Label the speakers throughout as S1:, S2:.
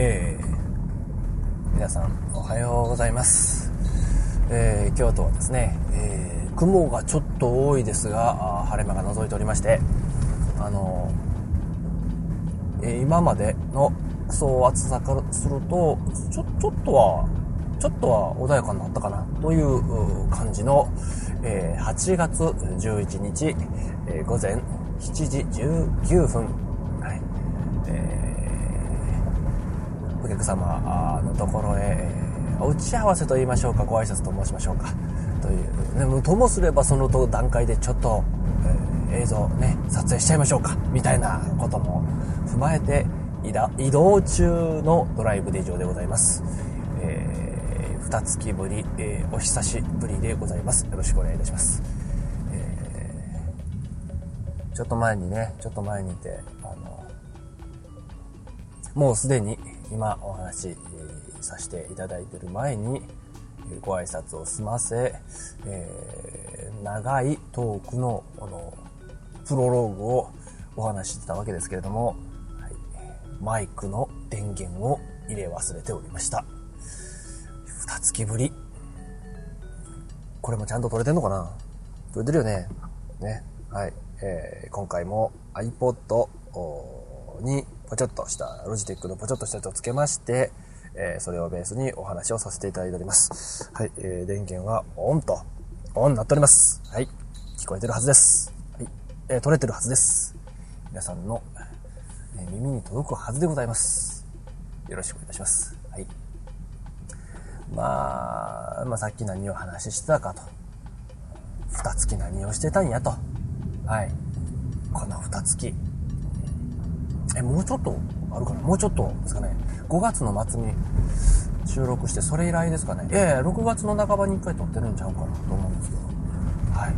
S1: えー、皆さんおはようございます。えー、京都はですね、えー、雲がちょっと多いですが、晴れ間が覗いておりまして、あのえ、今までのそう暑さからすると、ちょ、ちょっとは、ちょっとは穏やかになったかなという感じの、え、8月11日、え、午前7時19分、はい、えー、お客様のところへ、お打ち合わせと言いましょうか、ご挨拶と申しましょうか、という、ね、ともすればその段階でちょっと、えー、映像ね、撮影しちゃいましょうか、みたいなことも踏まえて、移動中のドライブで以上でございます。えー、二月ぶり、えー、お久しぶりでございます。よろしくお願いいたします。ちょっと前にね、ちょっと前にいて、あの、もうすでに今お話しさせていただいている前に、ご挨拶を済ませ、えー、長いトークの、あの、プロローグをお話ししてたわけですけれども、はい、マイクの電源を入れ忘れておりました。二月ぶり。これもちゃんと撮れてんのかな？撮れてるよね。ね。はい。えー、今回も iPod にポチョッとした、ロジテックのポチョッとしたやつをつけまして、えー、それをベースにお話をさせていただいております。はい、えー、電源はオンと、オンになっております。はい、聞こえてるはずです。はい、えー、撮れてるはずです。皆さんの、えー、耳に届くはずでございます。よろしくお願いします。はい。まあ、まあ、さっき何を話してたかと。二月何をしてたんやと。はい。この二月。え、もうちょっと？あるかな？もうちょっとですかね。5月の末に収録して、それ以来ですかね。いやいや、6月の半ばに1回撮ってるんちゃうかなと思うんですけど。はい。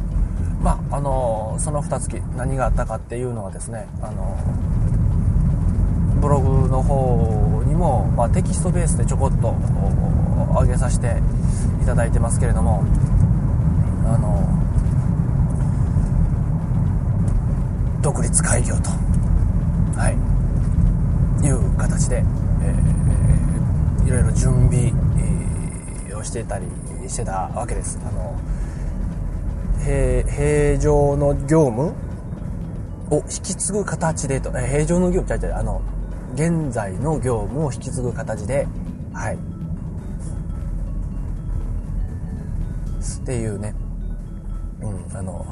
S1: まあ、あのー、その二月、何があったかっていうのはですね、あのー、ブログの方にも、まあ、テキストベースでちょこっと上げさせていただいてますけれども、あのー独立開業と、はい、いう形で、えー、いろいろ準備、をしてたりしてたわけです。あの平平常の業務を引き継ぐ形でと、え平常の業務ちゃうちゃうあの現在の業務を引き継ぐ形ではい。っていうね。うんあの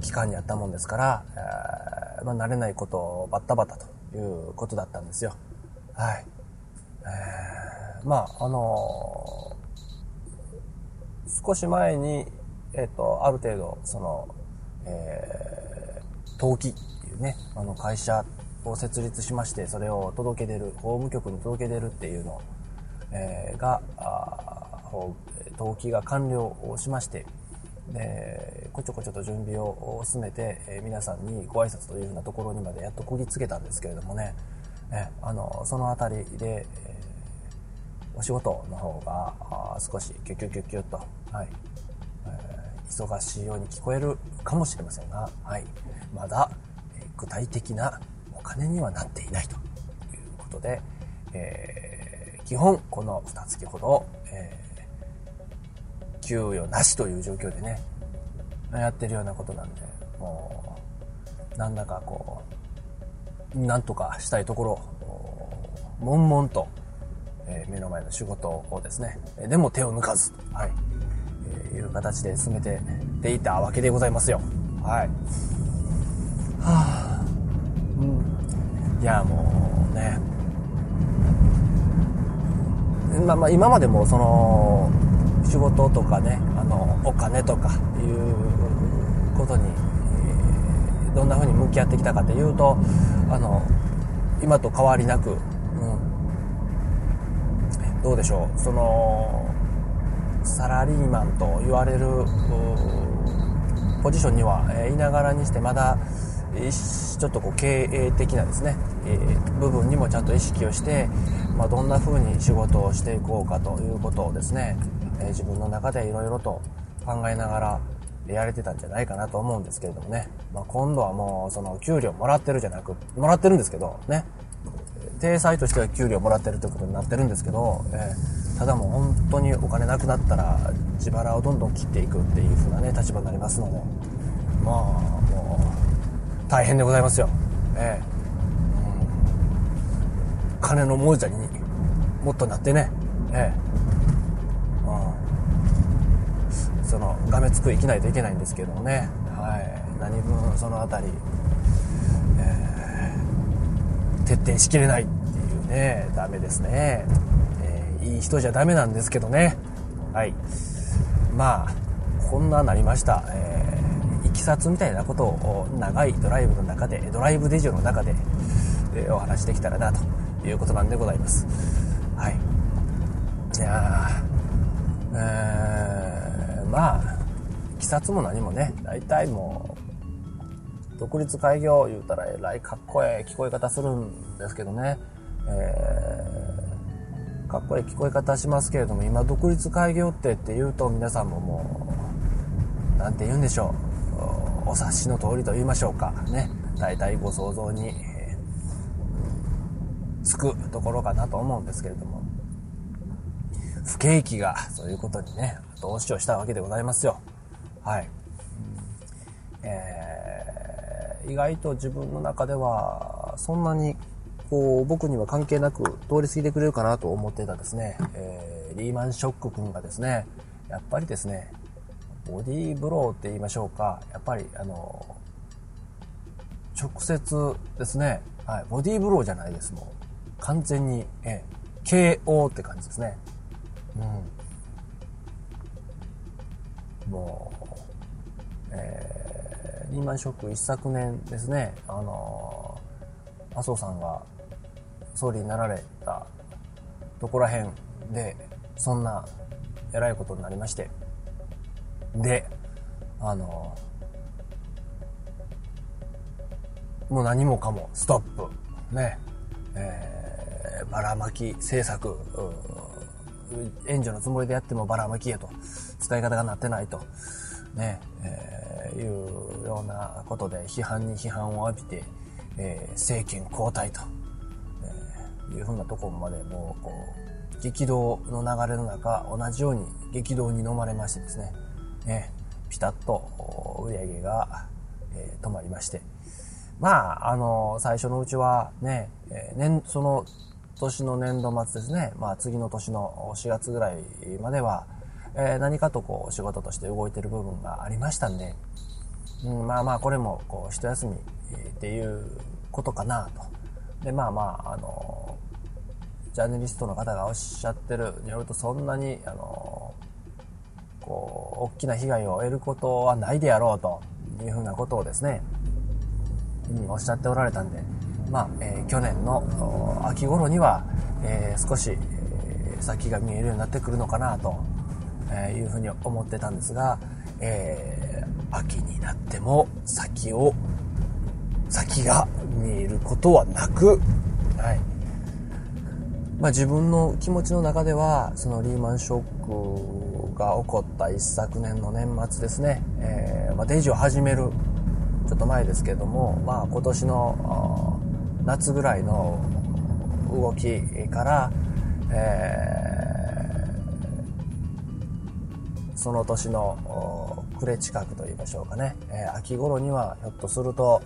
S1: 期間にあったもんですから、えー、まあ、慣れないことをバッタバタということだったんですよ。はい。えー、まあ、あのー、少し前に、えっ、ー、と、ある程度、その、えー、登記っていうね、あの会社を設立しまして、それを届け出る、法務局に届け出るっていうのえー、が、登記が完了をしまして、えー、こちょこちょと準備を進めて、えー、皆さんにご挨拶というようなところにまでやっとこぎつけたんですけれどもね、えー、あのその辺りで、えー、お仕事の方が少しキュキュキュキュッと、はい。えー、忙しいように聞こえるかもしれませんが、はい、まだ、え、具体的なお金にはなっていないということで、えー、基本この2月ほど、えー給与なしという状況でね、やってるようなことなんで、もう、なんだかこう、なんとかしたいところ、悶々と、えー、目の前の仕事をですね、でも手を抜かず、はい、えー、いう形で進めてていたわけでございますよ。はい。はぁ、うん。いや、もうね、まあまあ今までもその、仕事とかねあのお金とかいうことに、えどんな風に向き合ってきたかというとあの今と変わりなく、うん、どうでしょう。そのサラリーマンと言われるポジションにはえいながらにしてまだちょっとこう経営的なですね、えー、部分にもちゃんと意識をして、まあ、どんな風に仕事をしていこうかということをですね、え自分の中でいろいろと考えながらやれてたんじゃないかなと思うんですけれどもね。まあ、今度はもう、その、給料もらってるじゃなく、もらってるんですけど、ね。体裁としては給料もらってるということになってるんですけど、えー、ただもう本当にお金なくなったら自腹をどんどん切っていくっていう風なね立場になりますので。まあもう大変でございますよ、えー、うん、金の亡者にもっとなってね、えー、うん、そのがめつく生きないといけないんですけどもね、はい、何分その辺り徹底しきれないっていうね、ダメですね。えー、いい人じゃダメなんですけどね。はい。まあ、こんななりました。えー、いきさつみたいなことを長いドライブの中で、ドライブデジオの中で、えー、お話できたらな、ということなんでございます。はい。いやえー、まあ、いきさつも何もね、大体もう、独立開業言うたらえらいかっこええ聞こえ方するんですけどね、えー、かっこええ聞こえ方しますけれども、今独立開業ってって言うと皆さんももう、なんて言うんでしょう。お察しの通りと言いましょうか。ね。大体ご想像に、えー、つくところかなと思うんですけれども、不景気がそういうことにね、後押しをしたわけでございますよ。はい。えー意外と自分の中では、そんなに、こう、僕には関係なく通り過ぎてくれるかなと思ってたですね、えー、リーマンショック君がですね、やっぱりですね、ボディーブローって言いましょうか、やっぱり、あの、直接ですね、はい、ボディーブローじゃないです、もう。完全に、えー、KO って感じですね。うん。もう、えーリーマンショック一昨年ですね、あの麻生さんが総理になられたとこら辺で、そんな偉いことになりまして、で、あのもう何もかもストップ、ね、えー、ばらまき政策、援助のつもりでやってもばらまきへと、使い方がなってないと、ね、えーいうようなことで批判に批判を浴びて、えー、政権交代と、えー、いうふうなところまでもうこう激動の流れの中同じように激動に飲まれましてですね、えー、ピタッと売り上げが、えー、止まりまして。まああの最初のうちはね、えー、年その年の年度末ですね、まあ次の年の4月ぐらいまでは、えー、何かとこう仕事として動いてる部分がありましたんで、うん、まあまあこれもこう一休みっていうことかなと。で、まあまあ、あの、ジャーナリストの方がおっしゃってるによるとそんなに、あの、こう、大きな被害を得ることはないであろうというふうなことをですね、うん、おっしゃっておられたんで、まあ、えー、去年の秋頃には、えー、少し、えー、先が見えるようになってくるのかなとえいうふうに思ってたんですが、えー、秋になっても先を、先が見えることはなく、はい。まあ自分の気持ちの中では、そのリーマンショックが起こった一昨年の年末ですね、えー、まあデジを始める、ちょっと前ですけども、まあ今年の夏ぐらいの動きから、えーその年の暮れ近くと言いましょうかね、えー、秋頃にはひょっとすると、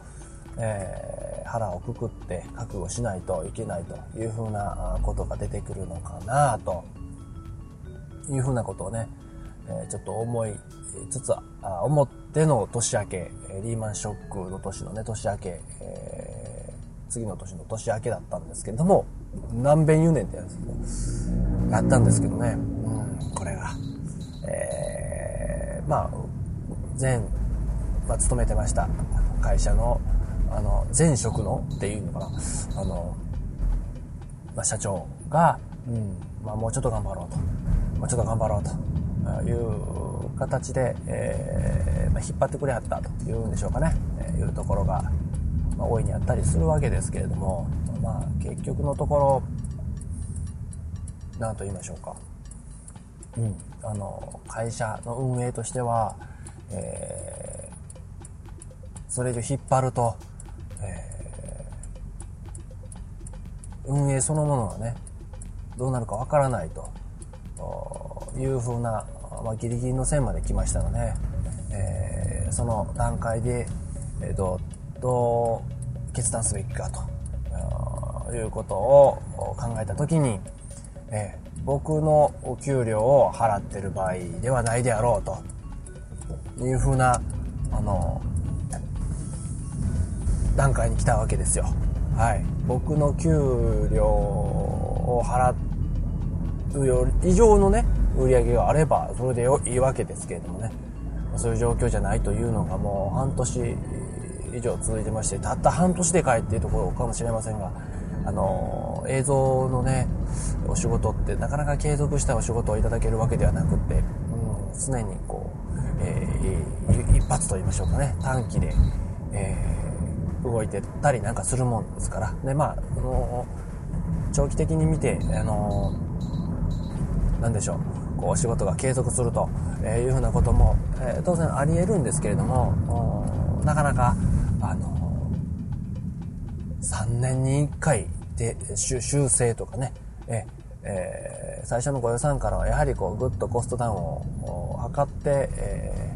S1: えー、腹をくくって覚悟しないといけないというふうなことが出てくるのかなと。いうふうなことをね、え、ちょっと思いつつあ思っての年明けリーマンショックの年のね年明け、えー、次の年の年明けだったんですけれども何遍言うねんってやつやったんですけどね、うん、これが。えー、まあ、前、まあ、勤めてました会社の、あの、前職のっていうのかな、あの、まあ、社長が、うん、まあ、もうちょっと頑張ろうと、もうちょっと頑張ろうと。いう形で、えー、まあ、引っ張ってくれはったというんでしょうかね、えー、いうところが、まあ、大いにあったりするわけですけれども、まあ、結局のところ、何と言いましょうか。うん、あの会社の運営としては、えー、それ以上引っ張ると、えー運営そのものがね、どうなるかわからないというふうな、まあ、ギリギリの線まで来ましたので、えー、その段階で、えー、どう、どう決断すべきかということを考えたときに、えー、僕のお給料を払ってる場合ではないであろうというふうな、あの、段階に来たわけですよ。はい。僕の給料を払うより以上のね、売り上げがあれば、それでいいわけですけれどもね。そういう状況じゃないというのがもう半年以上続いてまして、たった半年で帰っていうところかもしれませんが、あの、映像のね、お仕事ってなかなか継続したお仕事をいただけるわけではなくって、うん、常にこう、えー、一発と言いましょうかね、短期で、えー、動いてたりなんかするもんですから。で、まあ、あの長期的に見て、あのなんでしょう、こう、お仕事が継続するというふうなことも、え、当然あり得るんですけれども、なかなか、あの3年に1回で修正とかね、ええー、最初のご予算からはやはりこうぐっとコストダウンを図って、え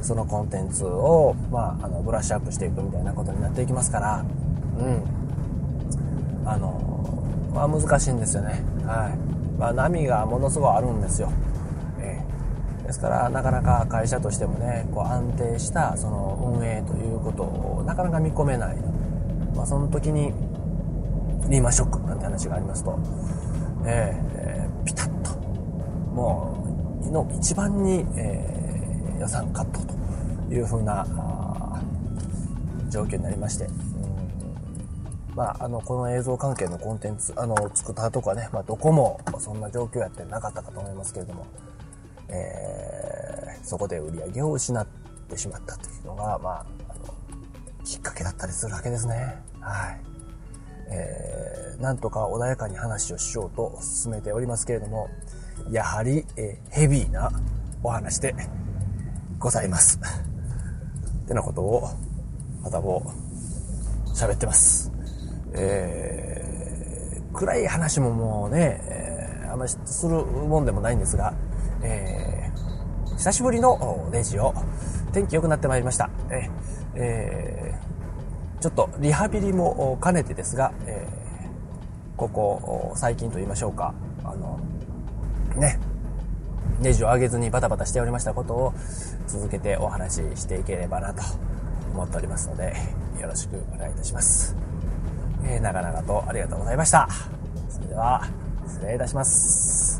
S1: ー、そのコンテンツを、まあ、あのブラッシュアップしていくみたいなことになっていきますから、うん。あの、ま難しいんですよね。はい。まあ波がものすごいあるんですよ。ですからなかなか会社としてもね、こう安定したその運営ということをなかなか見込めない。まあその時にリーマンショックなんて話がありますと、えー、ピタッと、もう、の一番に、えー、予算カットというふうな、状況になりまして、まあ、あの、この映像関係のコンテンツ、あの、作ったとかね、まあ、どこもそんな状況やってなかったかと思いますけれども、えー、そこで売り上げを失ってしまったというのが、まあ、あの、きっかけだったりするわけですね。はい。えー、なんとか穏やかに話をしようと進めておりますけれども、やはり、えー、ヘビーなお話でございます。ってなことを、またもう喋ってます。えー、暗い話ももうね、えー、あんまりするもんでもないんですが、え、久しぶりのレジオ、天気良くなってまいりました。え、えーちょっとリハビリも兼ねてですが、えー、ここ最近と言いましょうか、あの、ね、ネジを上げずにバタバタしておりましたことを続けてお話ししていければなと思っておりますので、よろしくお願いいたします。えー、長々とありがとうございました。それでは、失礼いたします。